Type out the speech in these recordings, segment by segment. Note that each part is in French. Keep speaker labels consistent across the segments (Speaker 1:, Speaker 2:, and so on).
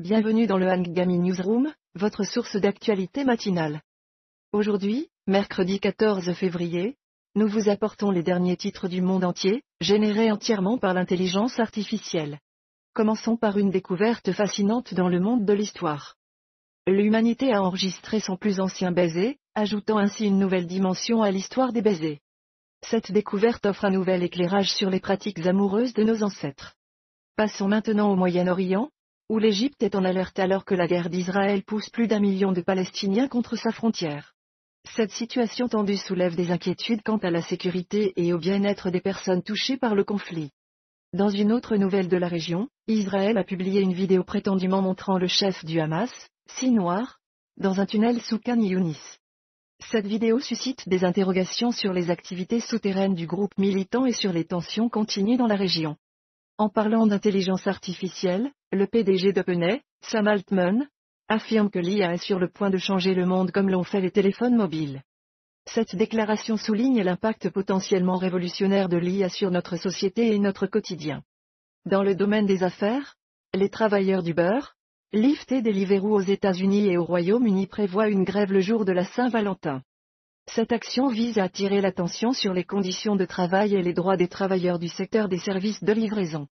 Speaker 1: Bienvenue dans le Hangami Newsroom, votre source d'actualité matinale. Aujourd'hui, mercredi 14 février, nous vous apportons les derniers titres du monde entier, générés entièrement par l'intelligence artificielle. Commençons par une découverte fascinante dans le monde de l'histoire. L'humanité a enregistré son plus ancien baiser, ajoutant ainsi une nouvelle dimension à l'histoire des baisers. Cette découverte offre un nouvel éclairage sur les pratiques amoureuses de nos ancêtres. Passons maintenant au Moyen-Orient, où l'Égypte est en alerte alors que la guerre d'Israël pousse plus d'un million de Palestiniens contre sa frontière. Cette situation tendue soulève des inquiétudes quant à la sécurité et au bien-être des personnes touchées par le conflit. Dans une autre nouvelle de la région, Israël a publié une vidéo prétendument montrant le chef du Hamas, Noir, dans un tunnel sous Khan Yunis. Cette vidéo suscite des interrogations sur les activités souterraines du groupe militant et sur les tensions continues dans la région. En parlant d'intelligence artificielle, le PDG d'OpenAI, Sam Altman, affirme que l'IA est sur le point de changer le monde comme l'ont fait les téléphones mobiles. Cette déclaration souligne l'impact potentiellement révolutionnaire de l'IA sur notre société et notre quotidien. Dans le domaine des affaires, les travailleurs du beurre, Lyft et Deliveroo aux États-Unis et au Royaume-Uni prévoient une grève le jour de la Saint-Valentin. Cette action vise à attirer l'attention sur les conditions de travail et les droits des travailleurs du secteur des services de livraison.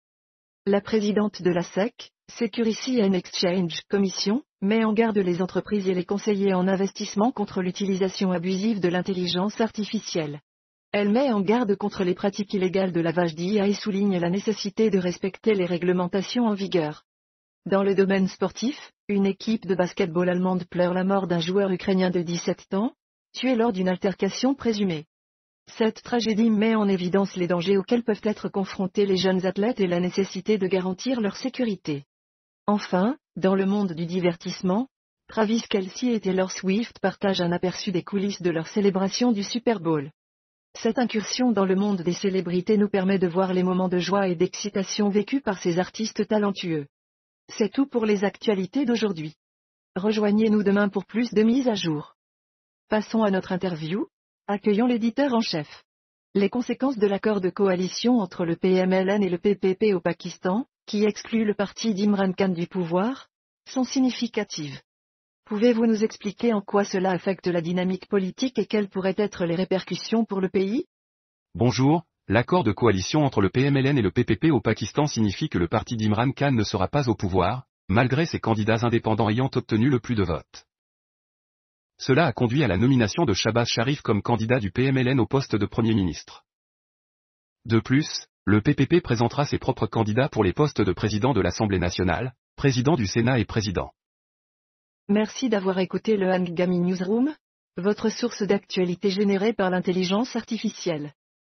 Speaker 1: La présidente de la SEC, Security and Exchange Commission, met en garde les entreprises et les conseillers en investissement contre l'utilisation abusive de l'intelligence artificielle. Elle met en garde contre les pratiques illégales de lavage d'IA et souligne la nécessité de respecter les réglementations en vigueur. Dans le domaine sportif, une équipe de basketball allemande pleure la mort d'un joueur ukrainien de 17 ans, tué lors d'une altercation présumée. Cette tragédie met en évidence les dangers auxquels peuvent être confrontés les jeunes athlètes et la nécessité de garantir leur sécurité. Enfin, dans le monde du divertissement, Travis Kelsey et Taylor Swift partagent un aperçu des coulisses de leur célébration du Super Bowl. Cette incursion dans le monde des célébrités nous permet de voir les moments de joie et d'excitation vécus par ces artistes talentueux. C'est tout pour les actualités d'aujourd'hui. Rejoignez-nous demain pour plus de mises à jour. Passons à notre interview, Accueillons l'éditeur en chef. Les conséquences de l'accord de coalition entre le PMLN et le PPP au Pakistan, qui exclut le parti d'Imran Khan du pouvoir, sont significatives. Pouvez-vous nous expliquer en quoi cela affecte la dynamique politique et quelles pourraient être les répercussions pour le pays?
Speaker 2: Bonjour, l'accord de coalition entre le PMLN et le PPP au Pakistan signifie que le parti d'Imran Khan ne sera pas au pouvoir, malgré ses candidats indépendants ayant obtenu le plus de votes. Cela a conduit à la nomination de Shabazz Sharif comme candidat du PMLN au poste de Premier ministre. De plus, le PPP présentera ses propres candidats pour les postes de président de l'Assemblée nationale, président du Sénat et président.
Speaker 1: Merci d'avoir écouté le Hangami Newsroom, votre source d'actualité générée par l'intelligence artificielle.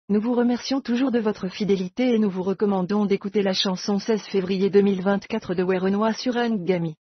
Speaker 1: Nous vous remercions toujours de votre fidélité et nous vous recommandons d'écouter la chanson 16 février 2024 de Werenois sur Hangami.